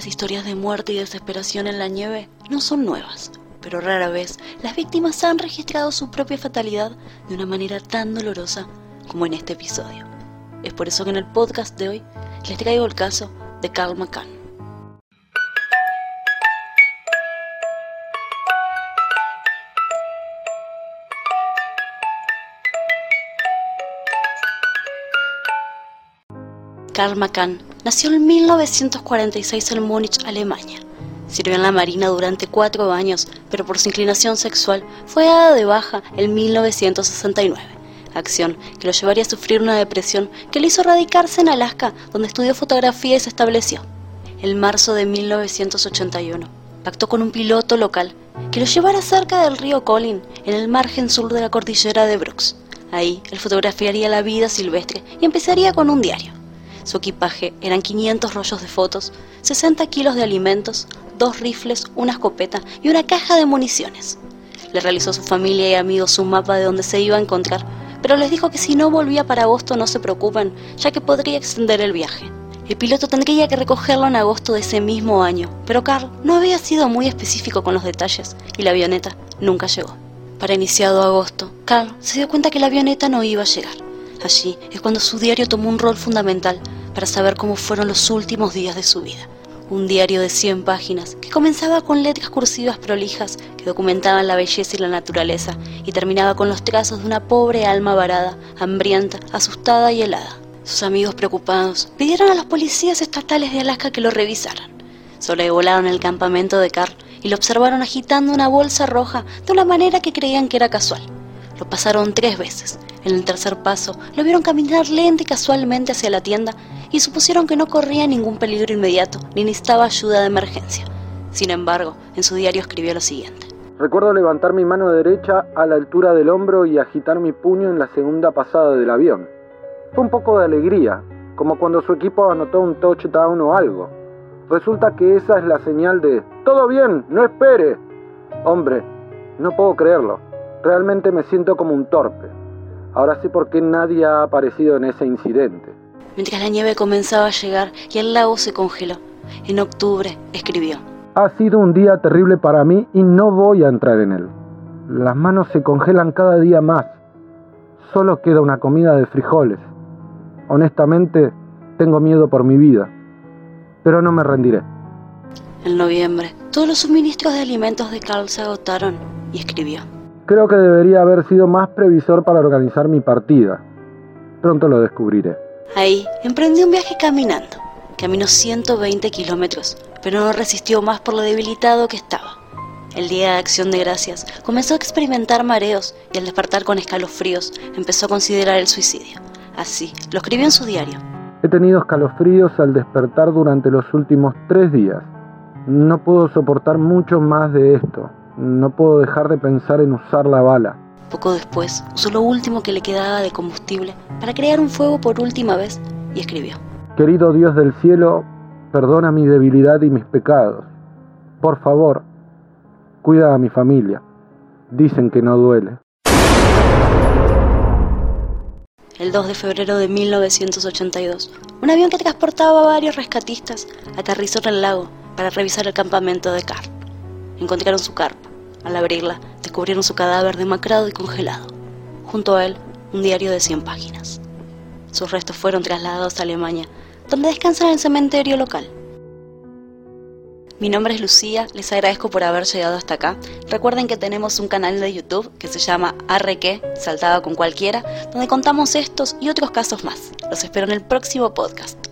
Las historias de muerte y desesperación en la nieve no son nuevas, pero rara vez las víctimas han registrado su propia fatalidad de una manera tan dolorosa como en este episodio. Es por eso que en el podcast de hoy les traigo el caso de Carl McCann. Karl McCann nació en 1946 en Múnich, Alemania. Sirvió en la Marina durante cuatro años, pero por su inclinación sexual fue dada de baja en 1969, acción que lo llevaría a sufrir una depresión que le hizo radicarse en Alaska, donde estudió fotografía y se estableció. En marzo de 1981, pactó con un piloto local que lo llevara cerca del río Colin, en el margen sur de la cordillera de Brooks. Ahí, él fotografiaría la vida silvestre y empezaría con un diario. Su equipaje eran 500 rollos de fotos, 60 kilos de alimentos, dos rifles, una escopeta y una caja de municiones. Le realizó a su familia y amigos un mapa de donde se iba a encontrar, pero les dijo que si no volvía para agosto no se preocupen, ya que podría extender el viaje. El piloto tendría que recogerlo en agosto de ese mismo año, pero Carl no había sido muy específico con los detalles y la avioneta nunca llegó. Para iniciado agosto, Carl se dio cuenta que la avioneta no iba a llegar. Allí es cuando su diario tomó un rol fundamental para saber cómo fueron los últimos días de su vida. Un diario de 100 páginas que comenzaba con letras cursivas prolijas que documentaban la belleza y la naturaleza y terminaba con los trazos de una pobre alma varada, hambrienta, asustada y helada. Sus amigos preocupados pidieron a los policías estatales de Alaska que lo revisaran. Sobrevolaron el campamento de Carl y lo observaron agitando una bolsa roja de una manera que creían que era casual. Lo pasaron tres veces. En el tercer paso, lo vieron caminar lento y casualmente hacia la tienda y supusieron que no corría ningún peligro inmediato ni necesitaba ayuda de emergencia. Sin embargo, en su diario escribió lo siguiente. Recuerdo levantar mi mano derecha a la altura del hombro y agitar mi puño en la segunda pasada del avión. Fue un poco de alegría, como cuando su equipo anotó un touchdown o algo. Resulta que esa es la señal de ¡Todo bien! ¡No espere! Hombre, no puedo creerlo. Realmente me siento como un torpe. Ahora sé por qué nadie ha aparecido en ese incidente. Mientras la nieve comenzaba a llegar y el lago se congeló, en octubre escribió. Ha sido un día terrible para mí y no voy a entrar en él. Las manos se congelan cada día más. Solo queda una comida de frijoles. Honestamente, tengo miedo por mi vida, pero no me rendiré. En noviembre, todos los suministros de alimentos de Carl se agotaron y escribió. Creo que debería haber sido más previsor para organizar mi partida. Pronto lo descubriré. Ahí emprendió un viaje caminando. Caminó 120 kilómetros, pero no resistió más por lo debilitado que estaba. El día de acción de gracias comenzó a experimentar mareos y al despertar con escalofríos empezó a considerar el suicidio. Así, lo escribió en su diario. He tenido escalofríos al despertar durante los últimos tres días. No puedo soportar mucho más de esto. No puedo dejar de pensar en usar la bala. Poco después, usó lo último que le quedaba de combustible para crear un fuego por última vez y escribió. Querido Dios del cielo, perdona mi debilidad y mis pecados. Por favor, cuida a mi familia. Dicen que no duele. El 2 de febrero de 1982, un avión que transportaba a varios rescatistas aterrizó en el lago para revisar el campamento de Carl. Encontraron su carpa al abrirla, descubrieron su cadáver demacrado y congelado. Junto a él, un diario de 100 páginas. Sus restos fueron trasladados a Alemania, donde descansan en el cementerio local. Mi nombre es Lucía, les agradezco por haber llegado hasta acá. Recuerden que tenemos un canal de YouTube que se llama Arreque, saltaba con cualquiera, donde contamos estos y otros casos más. Los espero en el próximo podcast.